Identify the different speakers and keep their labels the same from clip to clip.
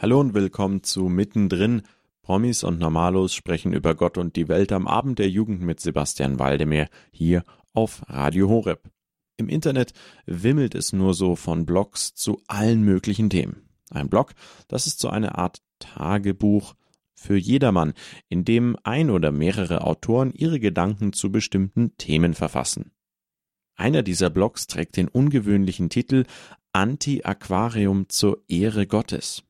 Speaker 1: Hallo und willkommen zu Mittendrin. Promis und Normalos sprechen über Gott und die Welt am Abend der Jugend mit Sebastian Waldemir hier auf Radio Horeb. Im Internet wimmelt es nur so von Blogs zu allen möglichen Themen. Ein Blog, das ist so eine Art Tagebuch für jedermann, in dem ein oder mehrere Autoren ihre Gedanken zu bestimmten Themen verfassen. Einer dieser Blogs trägt den ungewöhnlichen Titel Anti-Aquarium zur Ehre Gottes.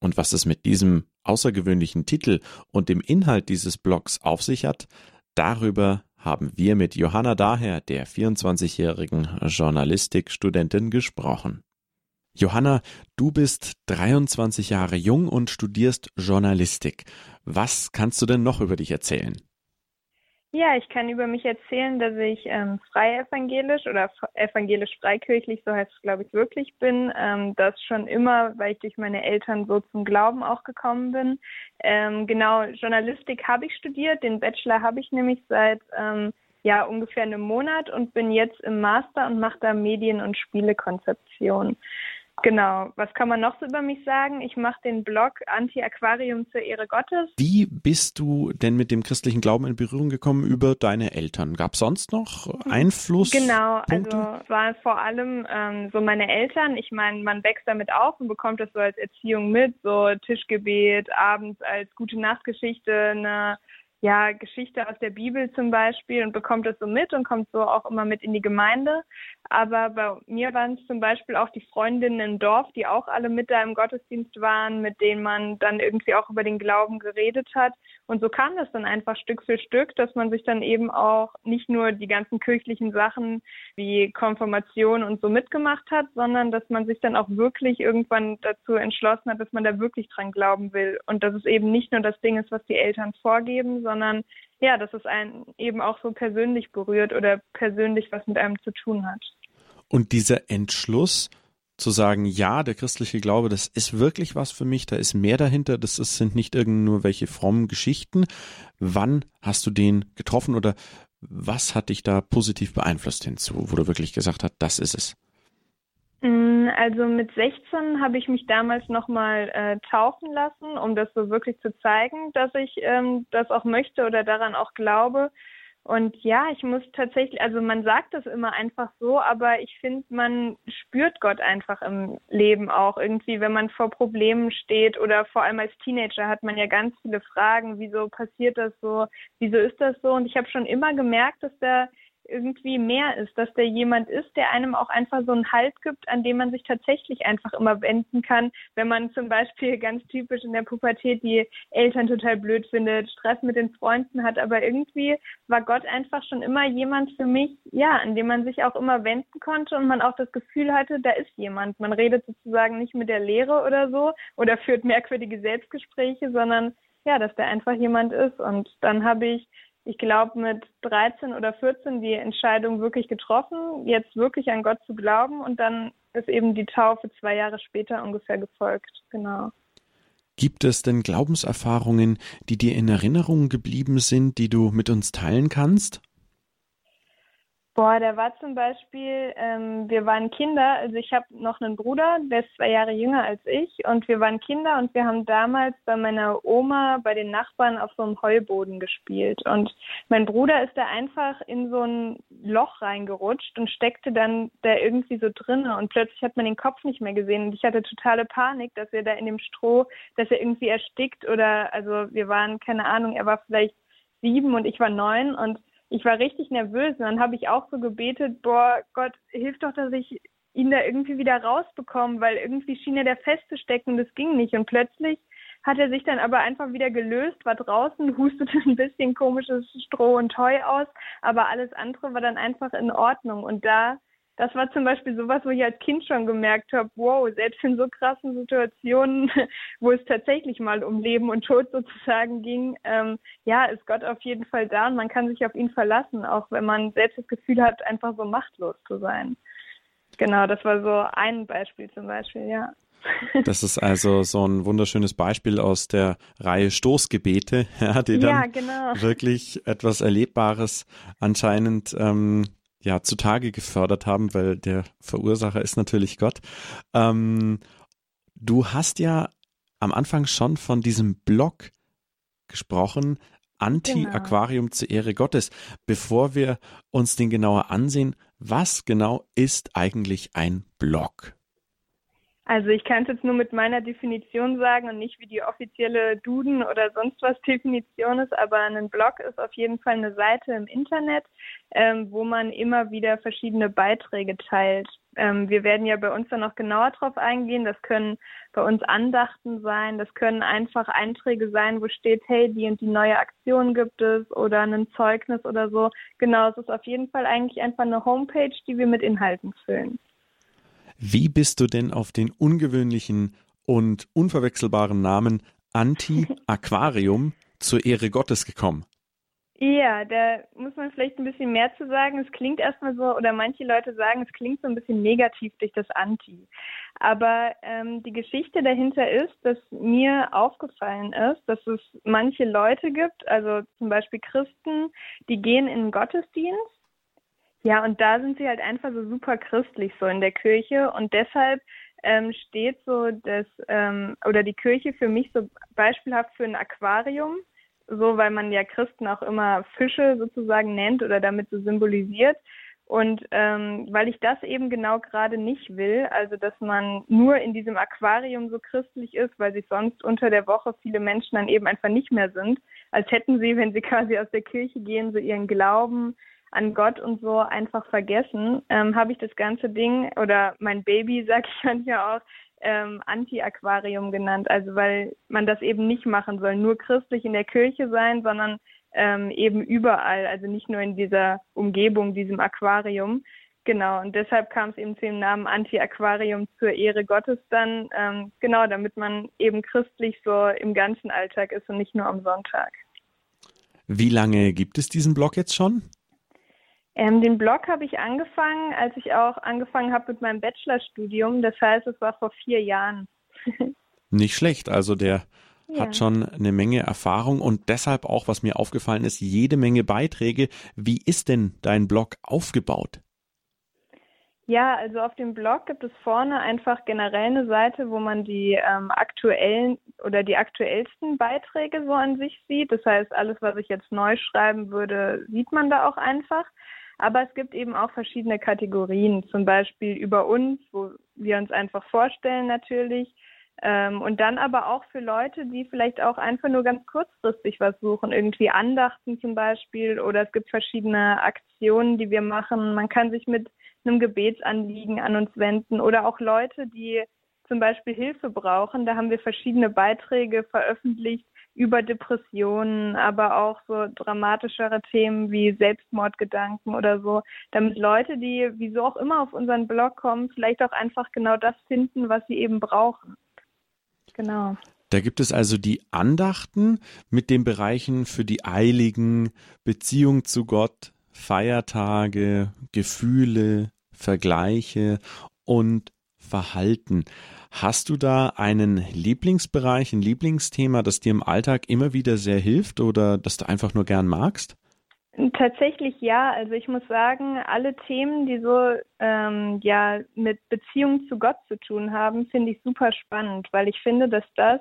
Speaker 1: Und was es mit diesem außergewöhnlichen Titel und dem Inhalt dieses Blogs auf sich hat, darüber haben wir mit Johanna Daher, der 24-jährigen Journalistikstudentin, gesprochen. Johanna, du bist 23 Jahre jung und studierst Journalistik. Was kannst du denn noch über dich erzählen?
Speaker 2: Ja, ich kann über mich erzählen, dass ich ähm, frei evangelisch oder evangelisch freikirchlich, so heißt es glaube ich wirklich bin. Ähm, das schon immer, weil ich durch meine Eltern so zum Glauben auch gekommen bin. Ähm, genau, Journalistik habe ich studiert, den Bachelor habe ich nämlich seit ähm, ja ungefähr einem Monat und bin jetzt im Master und mache da Medien- und Spielekonzeption. Genau. Was kann man noch so über mich sagen? Ich mache den Blog Anti-Aquarium zur Ehre Gottes.
Speaker 1: Wie bist du denn mit dem christlichen Glauben in Berührung gekommen über deine Eltern? Gab es sonst noch Einfluss?
Speaker 2: Genau, also es waren vor allem ähm, so meine Eltern. Ich meine, man wächst damit auf und bekommt das so als Erziehung mit, so Tischgebet, abends als gute Nachtgeschichte, eine ja, Geschichte aus der Bibel zum Beispiel und bekommt das so mit und kommt so auch immer mit in die Gemeinde. Aber bei mir waren es zum Beispiel auch die Freundinnen im Dorf, die auch alle mit da im Gottesdienst waren, mit denen man dann irgendwie auch über den Glauben geredet hat. Und so kam das dann einfach Stück für Stück, dass man sich dann eben auch nicht nur die ganzen kirchlichen Sachen wie Konfirmation und so mitgemacht hat, sondern dass man sich dann auch wirklich irgendwann dazu entschlossen hat, dass man da wirklich dran glauben will. Und dass es eben nicht nur das Ding ist, was die Eltern vorgeben, sondern ja, dass es einen eben auch so persönlich berührt oder persönlich was mit einem zu tun hat.
Speaker 1: Und dieser Entschluss zu sagen, ja, der christliche Glaube, das ist wirklich was für mich, da ist mehr dahinter, das ist, sind nicht irgend nur welche frommen Geschichten. Wann hast du den getroffen oder was hat dich da positiv beeinflusst hinzu, wo du wirklich gesagt hast, das ist es?
Speaker 2: Mm, also mit 16 habe ich mich damals nochmal äh, taufen lassen, um das so wirklich zu zeigen, dass ich ähm, das auch möchte oder daran auch glaube. Und ja, ich muss tatsächlich, also man sagt das immer einfach so, aber ich finde, man spürt Gott einfach im Leben auch irgendwie, wenn man vor Problemen steht oder vor allem als Teenager hat man ja ganz viele Fragen, wieso passiert das so, wieso ist das so? Und ich habe schon immer gemerkt, dass da irgendwie mehr ist, dass der jemand ist, der einem auch einfach so einen Halt gibt, an dem man sich tatsächlich einfach immer wenden kann, wenn man zum Beispiel ganz typisch in der Pubertät die Eltern total blöd findet, Stress mit den Freunden hat, aber irgendwie war Gott einfach schon immer jemand für mich, ja, an dem man sich auch immer wenden konnte und man auch das Gefühl hatte, da ist jemand. Man redet sozusagen nicht mit der Lehre oder so oder führt merkwürdige Selbstgespräche, sondern ja, dass der einfach jemand ist. Und dann habe ich ich glaube, mit 13 oder 14 die Entscheidung wirklich getroffen, jetzt wirklich an Gott zu glauben und dann ist eben die Taufe zwei Jahre später ungefähr gefolgt. Genau.
Speaker 1: Gibt es denn Glaubenserfahrungen, die dir in Erinnerung geblieben sind, die du mit uns teilen kannst?
Speaker 2: Boah, der war zum Beispiel, ähm, wir waren Kinder, also ich habe noch einen Bruder, der ist zwei Jahre jünger als ich und wir waren Kinder und wir haben damals bei meiner Oma, bei den Nachbarn auf so einem Heuboden gespielt und mein Bruder ist da einfach in so ein Loch reingerutscht und steckte dann da irgendwie so drinne und plötzlich hat man den Kopf nicht mehr gesehen und ich hatte totale Panik, dass er da in dem Stroh, dass er irgendwie erstickt oder, also wir waren, keine Ahnung, er war vielleicht sieben und ich war neun und ich war richtig nervös und dann habe ich auch so gebetet, boah, Gott, hilf doch, dass ich ihn da irgendwie wieder rausbekomme, weil irgendwie schien er da festzustecken und das ging nicht. Und plötzlich hat er sich dann aber einfach wieder gelöst, war draußen, hustete ein bisschen komisches Stroh und Heu aus, aber alles andere war dann einfach in Ordnung. Und da das war zum Beispiel sowas, wo ich als Kind schon gemerkt habe, wow, selbst in so krassen Situationen, wo es tatsächlich mal um Leben und Tod sozusagen ging, ähm, ja, ist Gott auf jeden Fall da und man kann sich auf ihn verlassen, auch wenn man selbst das Gefühl hat, einfach so machtlos zu sein. Genau, das war so ein Beispiel zum Beispiel, ja.
Speaker 1: Das ist also so ein wunderschönes Beispiel aus der Reihe Stoßgebete, ja, die dann ja, genau. wirklich etwas Erlebbares anscheinend ähm, ja zutage gefördert haben, weil der Verursacher ist natürlich Gott. Ähm, du hast ja am Anfang schon von diesem Blog gesprochen, Anti-Aquarium genau. zur Ehre Gottes. Bevor wir uns den genauer ansehen, was genau ist eigentlich ein Blog?
Speaker 2: Also ich kann es jetzt nur mit meiner Definition sagen und nicht wie die offizielle Duden oder sonst was Definition ist, aber ein Blog ist auf jeden Fall eine Seite im Internet, ähm, wo man immer wieder verschiedene Beiträge teilt. Ähm, wir werden ja bei uns dann noch genauer drauf eingehen. Das können bei uns Andachten sein, das können einfach Einträge sein, wo steht, hey, die und die neue Aktion gibt es oder ein Zeugnis oder so. Genau, es ist auf jeden Fall eigentlich einfach eine Homepage, die wir mit Inhalten füllen.
Speaker 1: Wie bist du denn auf den ungewöhnlichen und unverwechselbaren Namen Anti-Aquarium zur Ehre Gottes gekommen?
Speaker 2: Ja, da muss man vielleicht ein bisschen mehr zu sagen. Es klingt erstmal so, oder manche Leute sagen, es klingt so ein bisschen negativ durch das Anti. Aber ähm, die Geschichte dahinter ist, dass mir aufgefallen ist, dass es manche Leute gibt, also zum Beispiel Christen, die gehen in den Gottesdienst ja, und da sind sie halt einfach so super christlich so in der Kirche und deshalb ähm, steht so das ähm, oder die Kirche für mich so beispielhaft für ein Aquarium, so weil man ja Christen auch immer Fische sozusagen nennt oder damit so symbolisiert. Und ähm, weil ich das eben genau gerade nicht will, also dass man nur in diesem Aquarium so christlich ist, weil sich sonst unter der Woche viele Menschen dann eben einfach nicht mehr sind, als hätten sie, wenn sie quasi aus der Kirche gehen, so ihren Glauben, an Gott und so einfach vergessen, ähm, habe ich das ganze Ding oder mein Baby, sag ich manchmal auch, ähm, Anti-Aquarium genannt. Also weil man das eben nicht machen soll, nur christlich in der Kirche sein, sondern ähm, eben überall, also nicht nur in dieser Umgebung, diesem Aquarium. Genau, und deshalb kam es eben zu dem Namen Anti-Aquarium zur Ehre Gottes dann, ähm, genau, damit man eben christlich so im ganzen Alltag ist und nicht nur am Sonntag.
Speaker 1: Wie lange gibt es diesen Blog jetzt schon?
Speaker 2: Ähm, den Blog habe ich angefangen, als ich auch angefangen habe mit meinem Bachelorstudium. Das heißt, es war vor vier Jahren.
Speaker 1: Nicht schlecht. Also der ja. hat schon eine Menge Erfahrung und deshalb auch, was mir aufgefallen ist, jede Menge Beiträge. Wie ist denn dein Blog aufgebaut?
Speaker 2: Ja, also auf dem Blog gibt es vorne einfach generell eine Seite, wo man die ähm, aktuellen oder die aktuellsten Beiträge so an sich sieht. Das heißt, alles, was ich jetzt neu schreiben würde, sieht man da auch einfach. Aber es gibt eben auch verschiedene Kategorien, zum Beispiel über uns, wo wir uns einfach vorstellen natürlich. Ähm, und dann aber auch für Leute, die vielleicht auch einfach nur ganz kurzfristig was suchen, irgendwie Andachten zum Beispiel oder es gibt verschiedene Aktionen, die wir machen. Man kann sich mit einem Gebetsanliegen an uns wenden oder auch Leute, die zum Beispiel Hilfe brauchen. Da haben wir verschiedene Beiträge veröffentlicht, über Depressionen, aber auch so dramatischere Themen wie Selbstmordgedanken oder so, damit Leute, die wieso auch immer auf unseren Blog kommen, vielleicht auch einfach genau das finden, was sie eben brauchen. Genau.
Speaker 1: Da gibt es also die Andachten mit den Bereichen für die Eiligen, Beziehung zu Gott, Feiertage, Gefühle, Vergleiche und Verhalten. Hast du da einen Lieblingsbereich, ein Lieblingsthema, das dir im Alltag immer wieder sehr hilft oder das du einfach nur gern magst?
Speaker 2: Tatsächlich ja. Also ich muss sagen, alle Themen, die so ähm, ja mit Beziehung zu Gott zu tun haben, finde ich super spannend, weil ich finde, dass das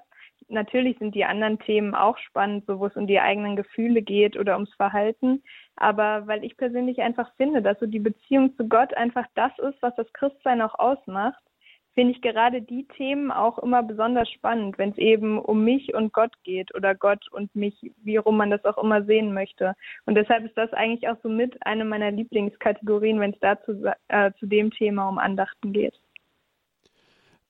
Speaker 2: natürlich sind die anderen Themen auch spannend, so wo es um die eigenen Gefühle geht oder ums Verhalten. Aber weil ich persönlich einfach finde, dass so die Beziehung zu Gott einfach das ist, was das Christsein auch ausmacht finde ich gerade die Themen auch immer besonders spannend, wenn es eben um mich und Gott geht oder Gott und mich, wie rum man das auch immer sehen möchte. Und deshalb ist das eigentlich auch so mit eine meiner Lieblingskategorien, wenn es dazu äh, zu dem Thema um Andachten geht.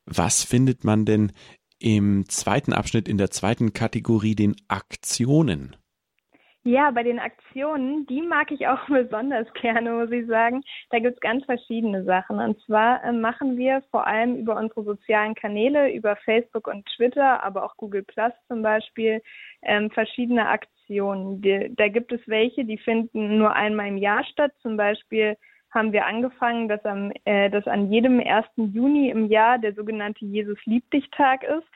Speaker 1: Was findet man denn im zweiten Abschnitt in der zweiten Kategorie den Aktionen?
Speaker 2: Ja, bei den Aktionen, die mag ich auch besonders gerne, muss ich sagen. Da gibt's ganz verschiedene Sachen. Und zwar äh, machen wir vor allem über unsere sozialen Kanäle, über Facebook und Twitter, aber auch Google Plus zum Beispiel, ähm, verschiedene Aktionen. Die, da gibt es welche, die finden nur einmal im Jahr statt. Zum Beispiel haben wir angefangen, dass, am, äh, dass an jedem 1. Juni im Jahr der sogenannte Jesus liebt dich Tag ist.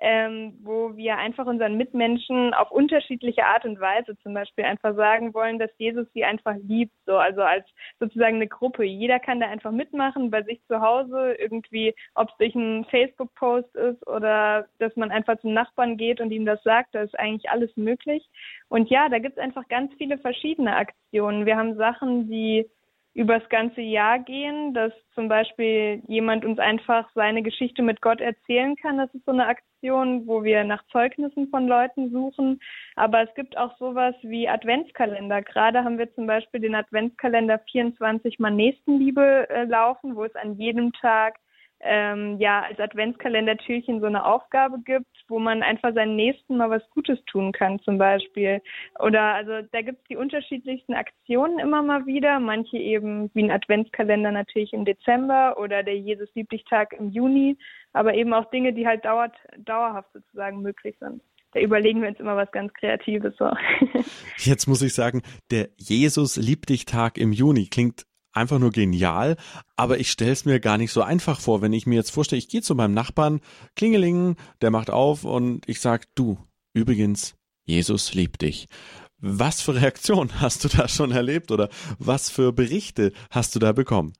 Speaker 2: Ähm, wo wir einfach unseren Mitmenschen auf unterschiedliche Art und Weise zum Beispiel einfach sagen wollen, dass Jesus sie einfach liebt, so also als sozusagen eine Gruppe. Jeder kann da einfach mitmachen bei sich zu Hause irgendwie, ob es durch einen Facebook-Post ist oder dass man einfach zum Nachbarn geht und ihm das sagt, da ist eigentlich alles möglich. Und ja, da gibt es einfach ganz viele verschiedene Aktionen. Wir haben Sachen, die übers ganze Jahr gehen, dass zum Beispiel jemand uns einfach seine Geschichte mit Gott erzählen kann. Das ist so eine Aktion, wo wir nach Zeugnissen von Leuten suchen. Aber es gibt auch sowas wie Adventskalender. Gerade haben wir zum Beispiel den Adventskalender 24 mal Nächstenliebe äh, laufen, wo es an jedem Tag ähm, ja als Adventskalender-Türchen so eine Aufgabe gibt, wo man einfach seinen Nächsten mal was Gutes tun kann zum Beispiel. Oder also da gibt es die unterschiedlichsten Aktionen immer mal wieder. Manche eben wie ein Adventskalender natürlich im Dezember oder der Jesus Lieblich Tag im Juni, aber eben auch Dinge, die halt dauert, dauerhaft sozusagen möglich sind da überlegen wir uns immer was ganz Kreatives. So.
Speaker 1: Jetzt muss ich sagen, der Jesus Lieb dich Tag im Juni klingt einfach nur genial, aber ich stelle es mir gar nicht so einfach vor, wenn ich mir jetzt vorstelle, ich gehe zu meinem Nachbarn, klingeling, der macht auf und ich sag, du, übrigens, Jesus liebt dich. Was für Reaktionen hast du da schon erlebt oder was für Berichte hast du da bekommen?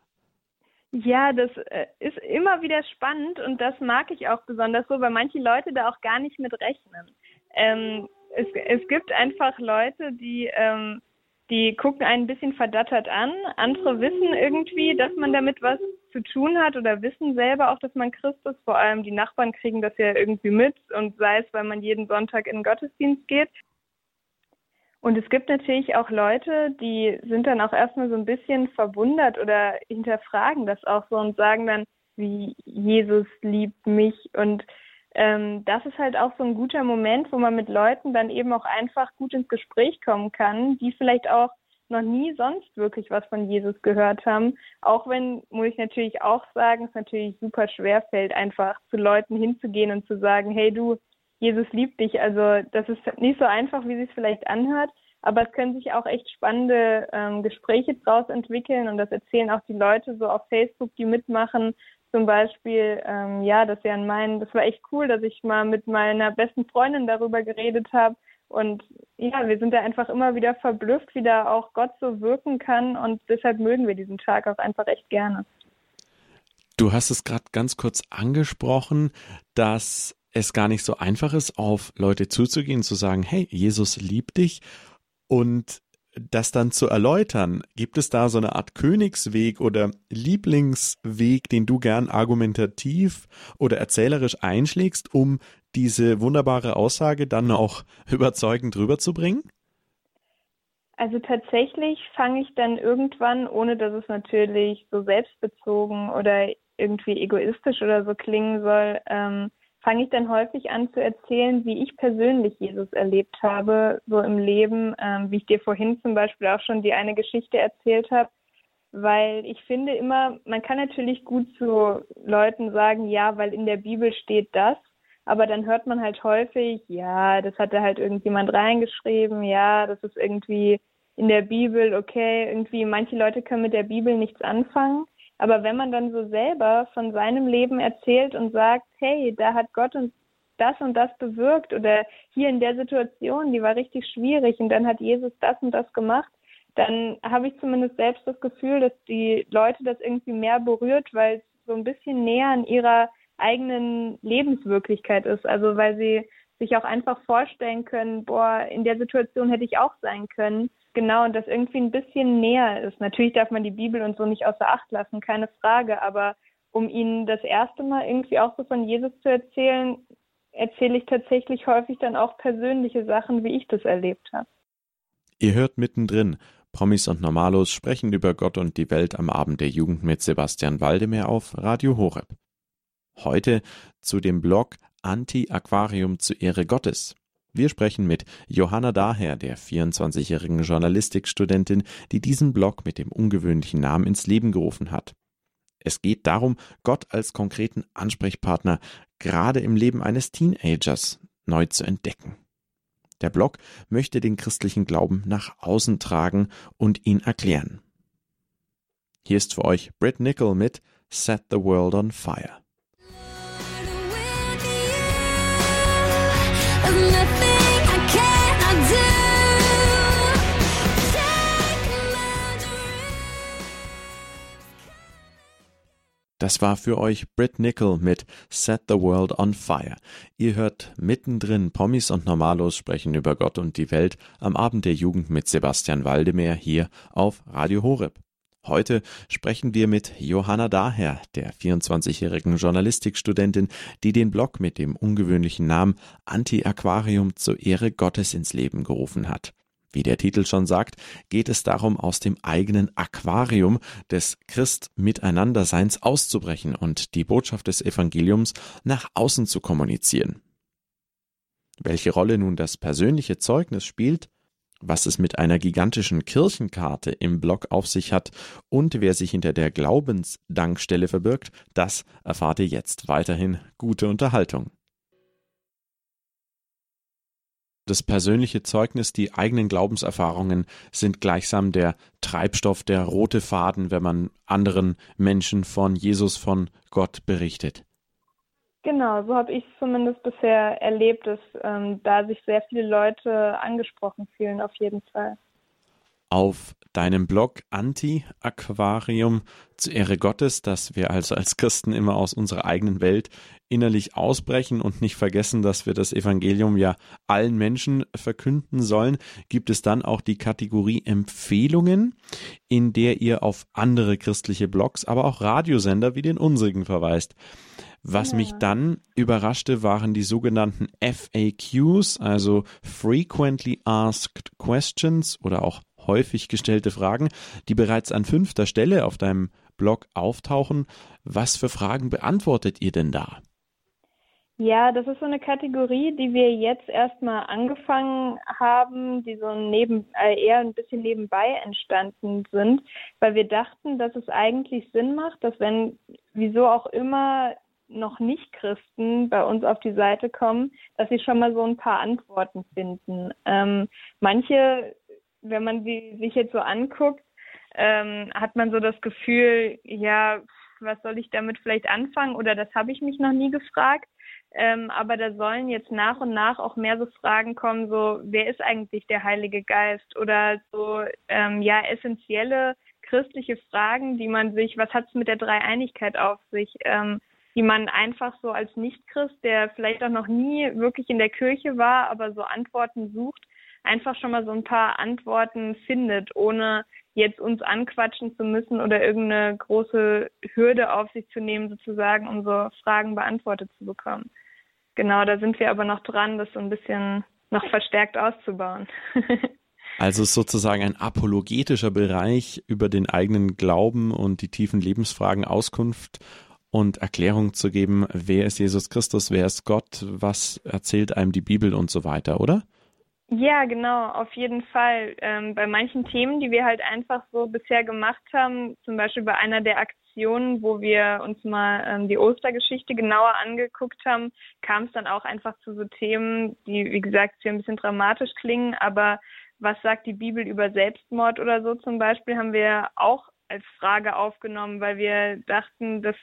Speaker 2: Ja, das äh, ist immer wieder spannend und das mag ich auch besonders so, weil manche Leute da auch gar nicht mit rechnen. Ähm, es, es gibt einfach Leute, die ähm, die gucken einen ein bisschen verdattert an. Andere wissen irgendwie, dass man damit was zu tun hat oder wissen selber auch, dass man Christ ist. Vor allem die Nachbarn kriegen das ja irgendwie mit und sei es, weil man jeden Sonntag in den Gottesdienst geht. Und es gibt natürlich auch Leute, die sind dann auch erstmal so ein bisschen verwundert oder hinterfragen das auch so und sagen dann, wie Jesus liebt mich und ähm, das ist halt auch so ein guter Moment, wo man mit Leuten dann eben auch einfach gut ins Gespräch kommen kann, die vielleicht auch noch nie sonst wirklich was von Jesus gehört haben. Auch wenn, muss ich natürlich auch sagen, es natürlich super schwer fällt, einfach zu Leuten hinzugehen und zu sagen, hey du, Jesus liebt dich. Also das ist nicht so einfach, wie sich vielleicht anhört. Aber es können sich auch echt spannende ähm, Gespräche draus entwickeln und das erzählen auch die Leute so auf Facebook, die mitmachen, zum Beispiel, ähm, ja, dass ja in meinen, das war echt cool, dass ich mal mit meiner besten Freundin darüber geredet habe. Und ja, wir sind da einfach immer wieder verblüfft, wie da auch Gott so wirken kann. Und deshalb mögen wir diesen Tag auch einfach echt gerne.
Speaker 1: Du hast es gerade ganz kurz angesprochen, dass es gar nicht so einfach ist, auf Leute zuzugehen, zu sagen, hey, Jesus liebt dich. Und das dann zu erläutern, gibt es da so eine Art Königsweg oder Lieblingsweg, den du gern argumentativ oder erzählerisch einschlägst, um diese wunderbare Aussage dann auch überzeugend rüberzubringen?
Speaker 2: Also tatsächlich fange ich dann irgendwann, ohne dass es natürlich so selbstbezogen oder irgendwie egoistisch oder so klingen soll, ähm, fange ich dann häufig an zu erzählen, wie ich persönlich Jesus erlebt habe, so im Leben, ähm, wie ich dir vorhin zum Beispiel auch schon die eine Geschichte erzählt habe, weil ich finde immer, man kann natürlich gut zu Leuten sagen, ja, weil in der Bibel steht das, aber dann hört man halt häufig, ja, das hat da halt irgendjemand reingeschrieben, ja, das ist irgendwie in der Bibel, okay, irgendwie manche Leute können mit der Bibel nichts anfangen. Aber wenn man dann so selber von seinem Leben erzählt und sagt, hey, da hat Gott uns das und das bewirkt oder hier in der Situation, die war richtig schwierig und dann hat Jesus das und das gemacht, dann habe ich zumindest selbst das Gefühl, dass die Leute das irgendwie mehr berührt, weil es so ein bisschen näher an ihrer eigenen Lebenswirklichkeit ist. Also weil sie sich auch einfach vorstellen können, boah, in der Situation hätte ich auch sein können. Genau, und das irgendwie ein bisschen näher ist. Natürlich darf man die Bibel und so nicht außer Acht lassen, keine Frage, aber um ihnen das erste Mal irgendwie auch so von Jesus zu erzählen, erzähle ich tatsächlich häufig dann auch persönliche Sachen, wie ich das erlebt habe.
Speaker 1: Ihr hört mittendrin. Promis und Normalos sprechen über Gott und die Welt am Abend der Jugend mit Sebastian Waldemar auf Radio Horeb. Heute zu dem Blog Anti-Aquarium zu Ehre Gottes. Wir sprechen mit Johanna Daher, der 24-jährigen Journalistikstudentin, die diesen Blog mit dem ungewöhnlichen Namen ins Leben gerufen hat. Es geht darum, Gott als konkreten Ansprechpartner gerade im Leben eines Teenagers neu zu entdecken. Der Blog möchte den christlichen Glauben nach außen tragen und ihn erklären. Hier ist für euch Britt Nickel mit Set the World on Fire. Das war für euch Britt Nickel mit Set the World on Fire. Ihr hört mittendrin Pommis und Normalos sprechen über Gott und die Welt am Abend der Jugend mit Sebastian Waldemeyer hier auf Radio Horeb. Heute sprechen wir mit Johanna Daher, der 24-jährigen Journalistikstudentin, die den Blog mit dem ungewöhnlichen Namen Anti-Aquarium zur Ehre Gottes ins Leben gerufen hat. Wie der Titel schon sagt, geht es darum, aus dem eigenen Aquarium des Christ-Miteinanderseins auszubrechen und die Botschaft des Evangeliums nach außen zu kommunizieren. Welche Rolle nun das persönliche Zeugnis spielt, was es mit einer gigantischen Kirchenkarte im Blog auf sich hat und wer sich hinter der Glaubensdankstelle verbirgt, das erfahrt ihr jetzt weiterhin gute Unterhaltung. Das persönliche Zeugnis, die eigenen Glaubenserfahrungen sind gleichsam der Treibstoff, der rote Faden, wenn man anderen Menschen von Jesus, von Gott berichtet.
Speaker 2: Genau, so habe ich es zumindest bisher erlebt, dass ähm, da sich sehr viele Leute angesprochen fühlen, auf jeden Fall.
Speaker 1: Auf deinem Blog Anti-Aquarium zur Ehre Gottes, dass wir also als Christen immer aus unserer eigenen Welt innerlich ausbrechen und nicht vergessen, dass wir das Evangelium ja allen Menschen verkünden sollen, gibt es dann auch die Kategorie Empfehlungen, in der ihr auf andere christliche Blogs, aber auch Radiosender wie den unsrigen verweist. Was mich dann überraschte, waren die sogenannten FAQs, also Frequently Asked Questions oder auch häufig gestellte Fragen, die bereits an fünfter Stelle auf deinem Blog auftauchen. Was für Fragen beantwortet ihr denn da?
Speaker 2: Ja, das ist so eine Kategorie, die wir jetzt erstmal angefangen haben, die so neben, äh, eher ein bisschen nebenbei entstanden sind, weil wir dachten, dass es eigentlich Sinn macht, dass wenn, wieso auch immer, noch nicht Christen bei uns auf die Seite kommen, dass sie schon mal so ein paar Antworten finden. Ähm, manche, wenn man sie sich jetzt so anguckt, ähm, hat man so das Gefühl, ja, was soll ich damit vielleicht anfangen oder das habe ich mich noch nie gefragt. Ähm, aber da sollen jetzt nach und nach auch mehr so Fragen kommen, so wer ist eigentlich der Heilige Geist oder so ähm, ja essentielle christliche Fragen, die man sich, was hat es mit der Dreieinigkeit auf sich, ähm, die man einfach so als Nichtchrist, der vielleicht auch noch nie wirklich in der Kirche war, aber so Antworten sucht, einfach schon mal so ein paar Antworten findet, ohne jetzt uns anquatschen zu müssen oder irgendeine große Hürde auf sich zu nehmen, sozusagen, um so Fragen beantwortet zu bekommen. Genau, da sind wir aber noch dran, das so ein bisschen noch verstärkt auszubauen.
Speaker 1: Also sozusagen ein apologetischer Bereich über den eigenen Glauben und die tiefen Lebensfragen Auskunft und Erklärung zu geben, wer ist Jesus Christus, wer ist Gott, was erzählt einem die Bibel und so weiter, oder?
Speaker 2: Ja, genau, auf jeden Fall. Ähm, bei manchen Themen, die wir halt einfach so bisher gemacht haben, zum Beispiel bei einer der Aktionen, wo wir uns mal ähm, die Ostergeschichte genauer angeguckt haben, kam es dann auch einfach zu so Themen, die, wie gesagt, hier ein bisschen dramatisch klingen, aber was sagt die Bibel über Selbstmord oder so zum Beispiel, haben wir auch als Frage aufgenommen, weil wir dachten, dass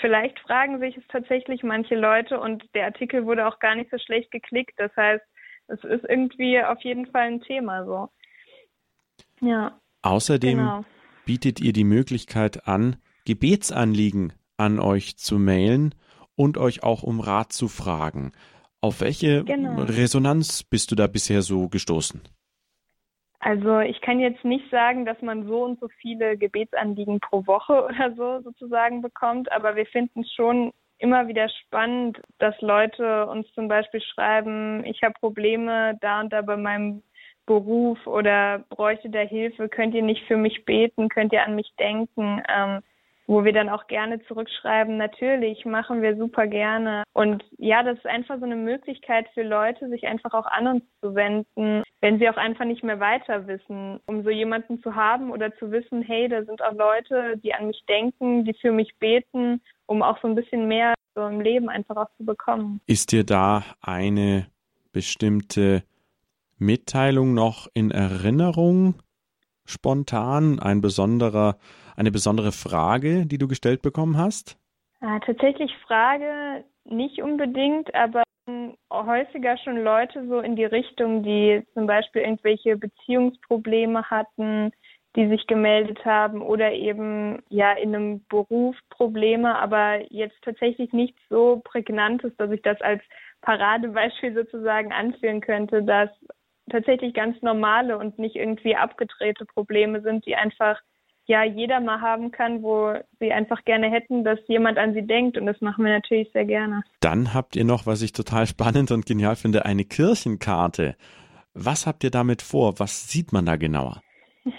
Speaker 2: vielleicht fragen sich es tatsächlich manche Leute und der Artikel wurde auch gar nicht so schlecht geklickt. Das heißt, es ist irgendwie auf jeden Fall ein Thema so.
Speaker 1: Ja. Außerdem genau. bietet ihr die Möglichkeit an, Gebetsanliegen an euch zu mailen und euch auch um Rat zu fragen. Auf welche genau. Resonanz bist du da bisher so gestoßen?
Speaker 2: Also ich kann jetzt nicht sagen, dass man so und so viele Gebetsanliegen pro Woche oder so sozusagen bekommt, aber wir finden es schon immer wieder spannend, dass Leute uns zum Beispiel schreiben, ich habe Probleme da und da bei meinem Beruf oder bräuchte da Hilfe, könnt ihr nicht für mich beten, könnt ihr an mich denken. Ähm, wo wir dann auch gerne zurückschreiben, natürlich machen wir super gerne. Und ja, das ist einfach so eine Möglichkeit für Leute, sich einfach auch an uns zu wenden, wenn sie auch einfach nicht mehr weiter wissen, um so jemanden zu haben oder zu wissen, hey, da sind auch Leute, die an mich denken, die für mich beten, um auch so ein bisschen mehr so im Leben einfach auch zu bekommen.
Speaker 1: Ist dir da eine bestimmte Mitteilung noch in Erinnerung? Spontan ein besonderer eine besondere Frage, die du gestellt bekommen hast?
Speaker 2: Ja, tatsächlich Frage nicht unbedingt, aber häufiger schon Leute so in die Richtung, die zum Beispiel irgendwelche Beziehungsprobleme hatten, die sich gemeldet haben oder eben ja in einem Beruf Probleme, aber jetzt tatsächlich nichts so prägnantes, dass ich das als Paradebeispiel sozusagen anführen könnte, dass tatsächlich ganz normale und nicht irgendwie abgedrehte Probleme sind, die einfach ja jeder mal haben kann, wo sie einfach gerne hätten, dass jemand an sie denkt und das machen wir natürlich sehr gerne.
Speaker 1: Dann habt ihr noch, was ich total spannend und genial finde, eine Kirchenkarte. Was habt ihr damit vor? Was sieht man da genauer?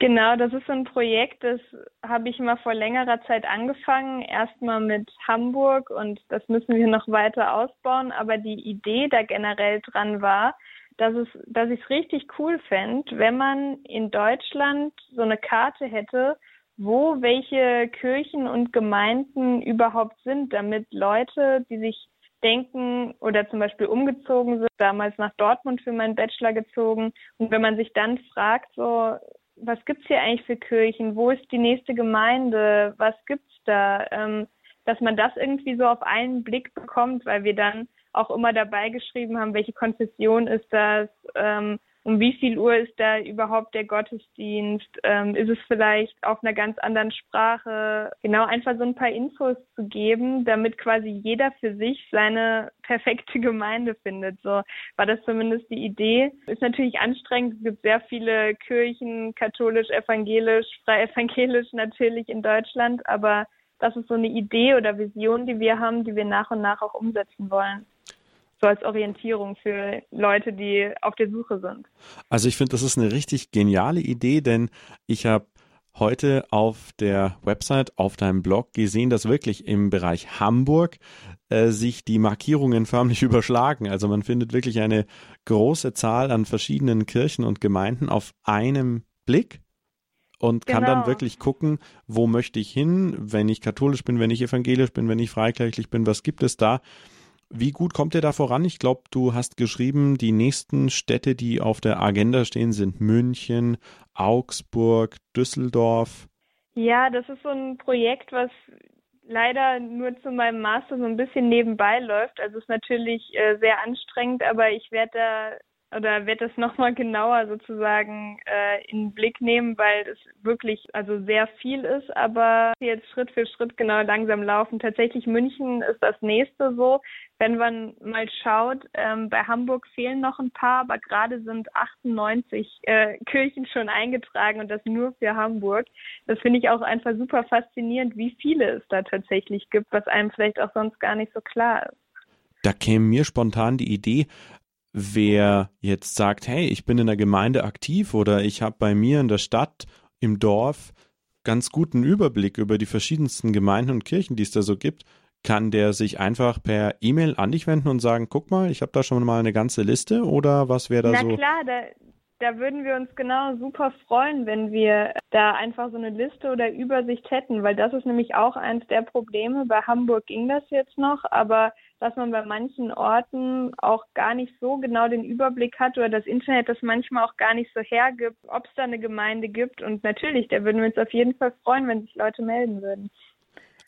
Speaker 2: Genau, das ist so ein Projekt, das habe ich mal vor längerer Zeit angefangen. Erstmal mit Hamburg und das müssen wir noch weiter ausbauen. Aber die Idee da generell dran war, dass es, dass ich es richtig cool fände, wenn man in Deutschland so eine Karte hätte, wo welche Kirchen und Gemeinden überhaupt sind, damit Leute, die sich denken oder zum Beispiel umgezogen sind, damals nach Dortmund für meinen Bachelor gezogen. Und wenn man sich dann fragt, so, was gibt's hier eigentlich für Kirchen? Wo ist die nächste Gemeinde? Was gibt's da? Ähm, dass man das irgendwie so auf einen Blick bekommt, weil wir dann auch immer dabei geschrieben haben, welche Konfession ist das, ähm, um wie viel Uhr ist da überhaupt der Gottesdienst, ähm, ist es vielleicht auf einer ganz anderen Sprache, genau einfach so ein paar Infos zu geben, damit quasi jeder für sich seine perfekte Gemeinde findet. So war das zumindest die Idee. Ist natürlich anstrengend, es gibt sehr viele Kirchen, katholisch, evangelisch, frei evangelisch natürlich in Deutschland, aber das ist so eine Idee oder Vision, die wir haben, die wir nach und nach auch umsetzen wollen so als Orientierung für Leute, die auf der Suche sind.
Speaker 1: Also ich finde, das ist eine richtig geniale Idee, denn ich habe heute auf der Website, auf deinem Blog gesehen, dass wirklich im Bereich Hamburg äh, sich die Markierungen förmlich überschlagen. Also man findet wirklich eine große Zahl an verschiedenen Kirchen und Gemeinden auf einem Blick und kann genau. dann wirklich gucken, wo möchte ich hin, wenn ich katholisch bin, wenn ich evangelisch bin, wenn ich freikirchlich bin, was gibt es da? Wie gut kommt ihr da voran? Ich glaube, du hast geschrieben, die nächsten Städte, die auf der Agenda stehen, sind München, Augsburg, Düsseldorf.
Speaker 2: Ja, das ist so ein Projekt, was leider nur zu meinem Master so ein bisschen nebenbei läuft. Also es ist natürlich äh, sehr anstrengend, aber ich werde da oder werde das nochmal genauer sozusagen äh, in den Blick nehmen, weil es wirklich also sehr viel ist, aber jetzt Schritt für Schritt genau langsam laufen. Tatsächlich München ist das nächste so. Wenn man mal schaut, ähm, bei Hamburg fehlen noch ein paar, aber gerade sind 98 äh, Kirchen schon eingetragen und das nur für Hamburg. Das finde ich auch einfach super faszinierend, wie viele es da tatsächlich gibt, was einem vielleicht auch sonst gar nicht so klar ist.
Speaker 1: Da käme mir spontan die Idee, wer jetzt sagt, hey, ich bin in der Gemeinde aktiv oder ich habe bei mir in der Stadt, im Dorf ganz guten Überblick über die verschiedensten Gemeinden und Kirchen, die es da so gibt, kann der sich einfach per E-Mail an dich wenden und sagen, guck mal, ich habe da schon mal eine ganze Liste oder was wäre da
Speaker 2: Na
Speaker 1: so?
Speaker 2: Na klar, da, da würden wir uns genau super freuen, wenn wir da einfach so eine Liste oder Übersicht hätten, weil das ist nämlich auch eins der Probleme. Bei Hamburg ging das jetzt noch, aber dass man bei manchen Orten auch gar nicht so genau den Überblick hat oder das Internet das manchmal auch gar nicht so hergibt, ob es da eine Gemeinde gibt. Und natürlich, da würden wir uns auf jeden Fall freuen, wenn sich Leute melden würden.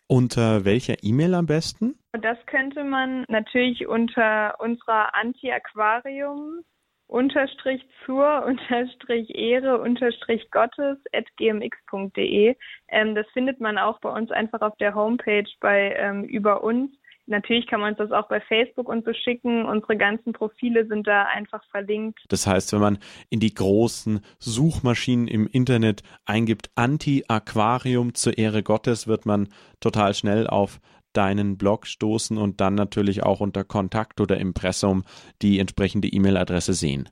Speaker 1: Unter welcher E-Mail am besten?
Speaker 2: Das könnte man natürlich unter unserer Anti-Aquarium unterstrich zur unterstrich Ehre unterstrich Gottes at gmx.de. Ähm, das findet man auch bei uns einfach auf der Homepage bei ähm, über uns. Natürlich kann man uns das auch bei Facebook und so schicken. Unsere ganzen Profile sind da einfach verlinkt.
Speaker 1: Das heißt, wenn man in die großen Suchmaschinen im Internet eingibt Anti-Aquarium zur Ehre Gottes, wird man total schnell auf deinen Blog stoßen und dann natürlich auch unter Kontakt oder Impressum die entsprechende E-Mail-Adresse sehen.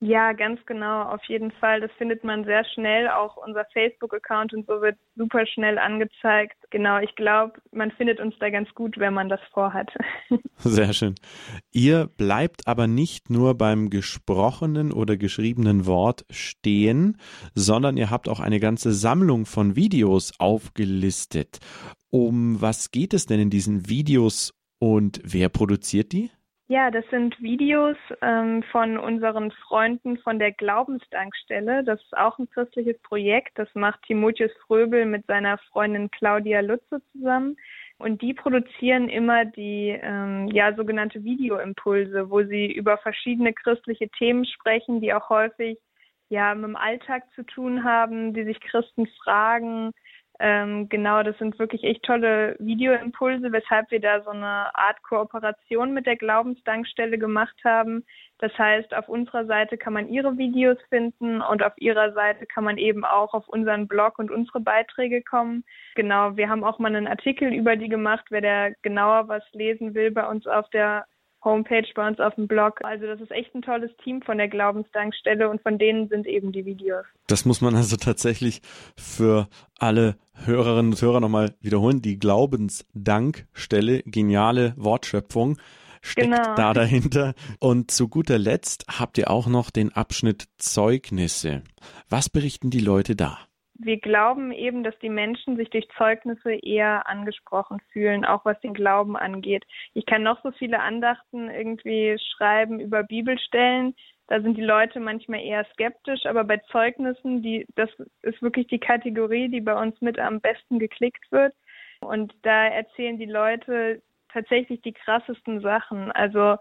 Speaker 2: Ja, ganz genau, auf jeden Fall. Das findet man sehr schnell. Auch unser Facebook-Account und so wird super schnell angezeigt. Genau, ich glaube, man findet uns da ganz gut, wenn man das vorhat.
Speaker 1: Sehr schön. Ihr bleibt aber nicht nur beim gesprochenen oder geschriebenen Wort stehen, sondern ihr habt auch eine ganze Sammlung von Videos aufgelistet. Um was geht es denn in diesen Videos und wer produziert die?
Speaker 2: Ja, das sind Videos ähm, von unseren Freunden von der Glaubensdankstelle. Das ist auch ein christliches Projekt. Das macht Timotheus Fröbel mit seiner Freundin Claudia Lutze zusammen. Und die produzieren immer die ähm, ja sogenannte Videoimpulse, wo sie über verschiedene christliche Themen sprechen, die auch häufig ja mit dem Alltag zu tun haben, die sich Christen fragen. Ähm, genau, das sind wirklich echt tolle Videoimpulse, weshalb wir da so eine Art Kooperation mit der Glaubensdankstelle gemacht haben. Das heißt, auf unserer Seite kann man ihre Videos finden und auf ihrer Seite kann man eben auch auf unseren Blog und unsere Beiträge kommen. Genau, wir haben auch mal einen Artikel über die gemacht, wer da genauer was lesen will bei uns auf der Homepage bei uns auf dem Blog. Also das ist echt ein tolles Team von der Glaubensdankstelle und von denen sind eben die Videos.
Speaker 1: Das muss man also tatsächlich für alle Hörerinnen und Hörer nochmal wiederholen. Die Glaubensdankstelle, geniale Wortschöpfung steckt genau. da dahinter. Und zu guter Letzt habt ihr auch noch den Abschnitt Zeugnisse. Was berichten die Leute da?
Speaker 2: Wir glauben eben, dass die Menschen sich durch Zeugnisse eher angesprochen fühlen, auch was den Glauben angeht. Ich kann noch so viele Andachten irgendwie schreiben über Bibelstellen. Da sind die Leute manchmal eher skeptisch, aber bei Zeugnissen, die, das ist wirklich die Kategorie, die bei uns mit am besten geklickt wird. Und da erzählen die Leute tatsächlich die krassesten Sachen. Also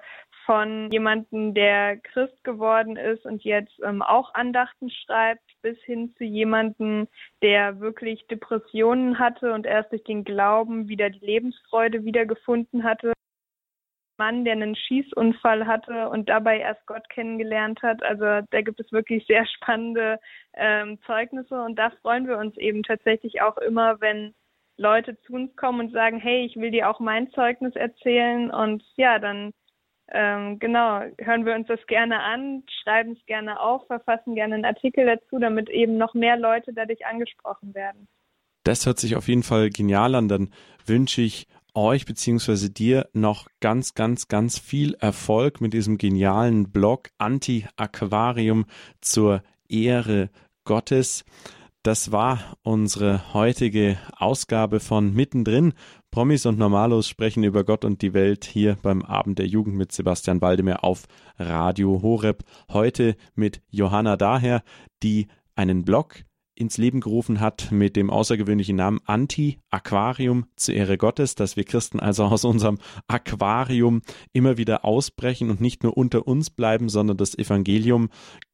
Speaker 2: von jemandem, der Christ geworden ist und jetzt ähm, auch Andachten schreibt, bis hin zu jemandem, der wirklich Depressionen hatte und erst durch den Glauben wieder die Lebensfreude wiedergefunden hatte. Mann, der einen Schießunfall hatte und dabei erst Gott kennengelernt hat. Also da gibt es wirklich sehr spannende ähm, Zeugnisse und da freuen wir uns eben tatsächlich auch immer, wenn Leute zu uns kommen und sagen, hey, ich will dir auch mein Zeugnis erzählen und ja, dann ähm, genau, hören wir uns das gerne an, schreiben es gerne auf, verfassen gerne einen Artikel dazu, damit eben noch mehr Leute dadurch angesprochen werden.
Speaker 1: Das hört sich auf jeden Fall genial an. Dann wünsche ich euch bzw. dir noch ganz, ganz, ganz viel Erfolg mit diesem genialen Blog Anti-Aquarium zur Ehre Gottes. Das war unsere heutige Ausgabe von Mittendrin. Promis und Normalos sprechen über Gott und die Welt hier beim Abend der Jugend mit Sebastian Waldemar auf Radio Horeb. Heute mit Johanna Daher, die einen Blog ins Leben gerufen hat mit dem außergewöhnlichen Namen Anti-Aquarium zur Ehre Gottes, dass wir Christen also aus unserem Aquarium immer wieder ausbrechen und nicht nur unter uns bleiben, sondern das Evangelium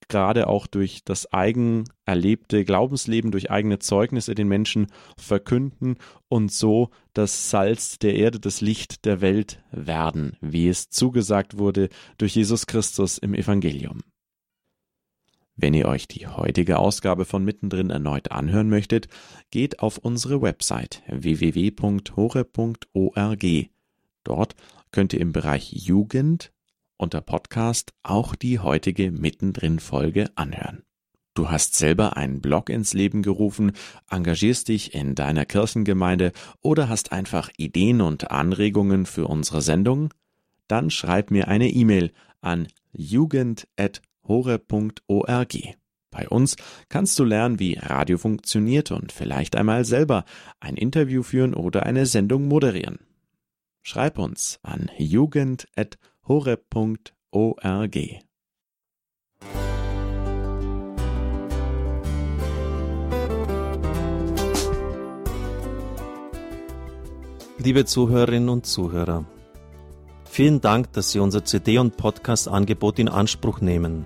Speaker 1: gerade auch durch das eigen erlebte Glaubensleben, durch eigene Zeugnisse den Menschen verkünden und so das Salz der Erde, das Licht der Welt werden, wie es zugesagt wurde durch Jesus Christus im Evangelium. Wenn ihr euch die heutige Ausgabe von Mittendrin erneut anhören möchtet, geht auf unsere Website www.hore.org. Dort könnt ihr im Bereich Jugend unter Podcast auch die heutige Mittendrin Folge anhören. Du hast selber einen Blog ins Leben gerufen, engagierst dich in deiner Kirchengemeinde oder hast einfach Ideen und Anregungen für unsere Sendung? Dann schreib mir eine E-Mail an jugend@ hore.org. Bei uns kannst du lernen, wie Radio funktioniert und vielleicht einmal selber ein Interview führen oder eine Sendung moderieren. Schreib uns an jugend.hore.org.
Speaker 3: Liebe Zuhörerinnen und Zuhörer, vielen Dank, dass Sie unser CD- und Podcast-Angebot in Anspruch nehmen.